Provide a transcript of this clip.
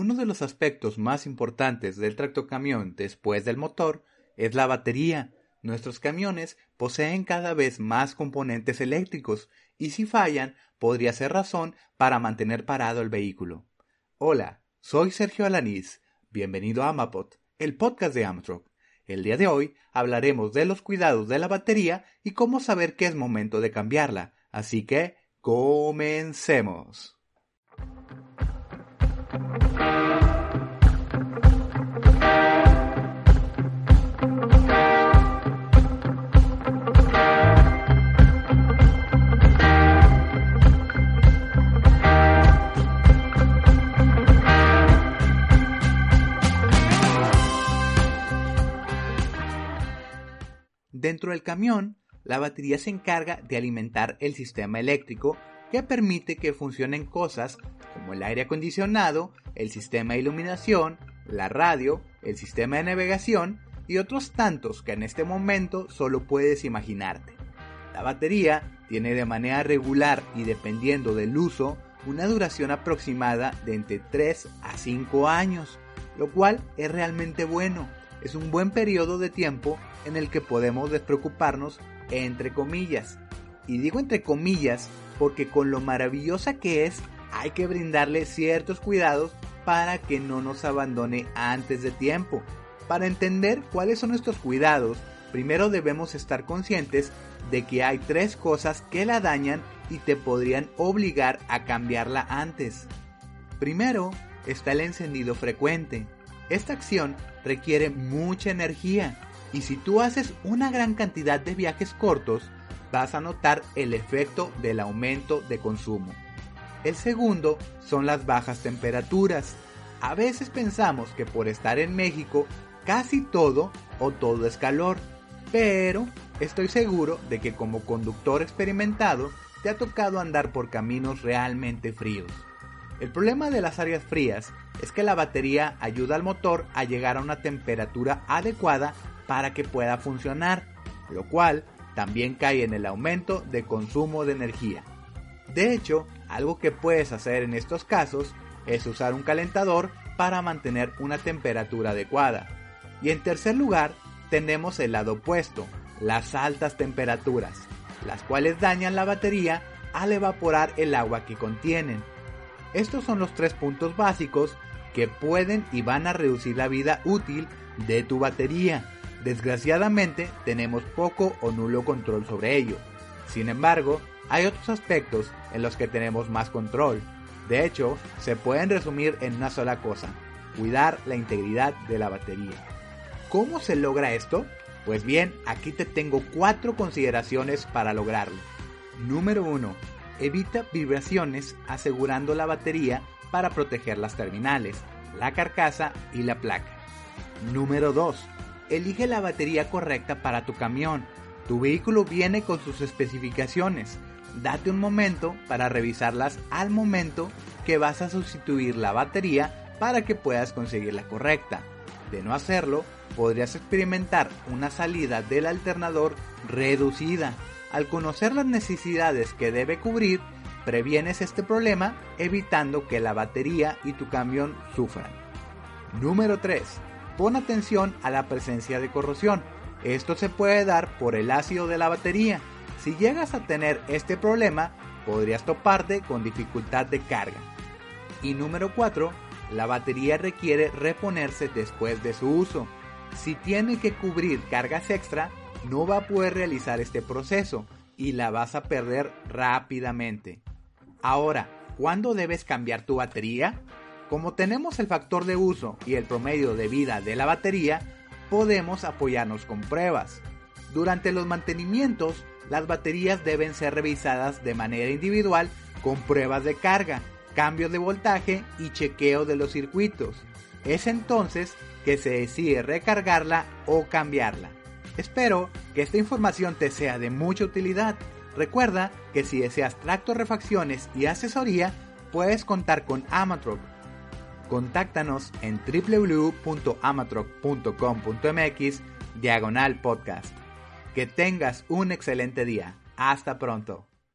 Uno de los aspectos más importantes del tractocamión después del motor es la batería. Nuestros camiones poseen cada vez más componentes eléctricos y si fallan podría ser razón para mantener parado el vehículo. Hola, soy Sergio Alanís. Bienvenido a Amapod, el podcast de Amtrak. El día de hoy hablaremos de los cuidados de la batería y cómo saber que es momento de cambiarla. Así que, comencemos. Dentro del camión, la batería se encarga de alimentar el sistema eléctrico que permite que funcionen cosas como el aire acondicionado, el sistema de iluminación, la radio, el sistema de navegación y otros tantos que en este momento solo puedes imaginarte. La batería tiene de manera regular y dependiendo del uso una duración aproximada de entre 3 a 5 años, lo cual es realmente bueno. Es un buen periodo de tiempo en el que podemos despreocuparnos entre comillas. Y digo entre comillas porque con lo maravillosa que es, hay que brindarle ciertos cuidados para que no nos abandone antes de tiempo. Para entender cuáles son estos cuidados, primero debemos estar conscientes de que hay tres cosas que la dañan y te podrían obligar a cambiarla antes. Primero está el encendido frecuente. Esta acción requiere mucha energía y si tú haces una gran cantidad de viajes cortos, vas a notar el efecto del aumento de consumo. El segundo son las bajas temperaturas. A veces pensamos que por estar en México casi todo o todo es calor, pero estoy seguro de que como conductor experimentado te ha tocado andar por caminos realmente fríos. El problema de las áreas frías es que la batería ayuda al motor a llegar a una temperatura adecuada para que pueda funcionar, lo cual también cae en el aumento de consumo de energía. De hecho, algo que puedes hacer en estos casos es usar un calentador para mantener una temperatura adecuada. Y en tercer lugar, tenemos el lado opuesto, las altas temperaturas, las cuales dañan la batería al evaporar el agua que contienen. Estos son los tres puntos básicos que pueden y van a reducir la vida útil de tu batería. Desgraciadamente tenemos poco o nulo control sobre ello. Sin embargo, hay otros aspectos en los que tenemos más control. De hecho, se pueden resumir en una sola cosa, cuidar la integridad de la batería. ¿Cómo se logra esto? Pues bien, aquí te tengo cuatro consideraciones para lograrlo. Número 1. Evita vibraciones asegurando la batería para proteger las terminales, la carcasa y la placa. Número 2 elige la batería correcta para tu camión. Tu vehículo viene con sus especificaciones. Date un momento para revisarlas al momento que vas a sustituir la batería para que puedas conseguir la correcta. De no hacerlo, podrías experimentar una salida del alternador reducida. Al conocer las necesidades que debe cubrir, previenes este problema evitando que la batería y tu camión sufran. Número 3 pon atención a la presencia de corrosión. Esto se puede dar por el ácido de la batería. Si llegas a tener este problema, podrías toparte con dificultad de carga. Y número 4, la batería requiere reponerse después de su uso. Si tiene que cubrir cargas extra, no va a poder realizar este proceso y la vas a perder rápidamente. Ahora, ¿cuándo debes cambiar tu batería? Como tenemos el factor de uso y el promedio de vida de la batería, podemos apoyarnos con pruebas. Durante los mantenimientos, las baterías deben ser revisadas de manera individual con pruebas de carga. cambio de voltaje y chequeo de los circuitos. Es entonces que se decide recargarla o cambiarla. Espero que esta información te sea de mucha utilidad. Recuerda que si deseas tracto refacciones y asesoría, puedes contar con Amatroc. Contáctanos en www.amatroc.com.mx diagonal podcast. Que tengas un excelente día. Hasta pronto.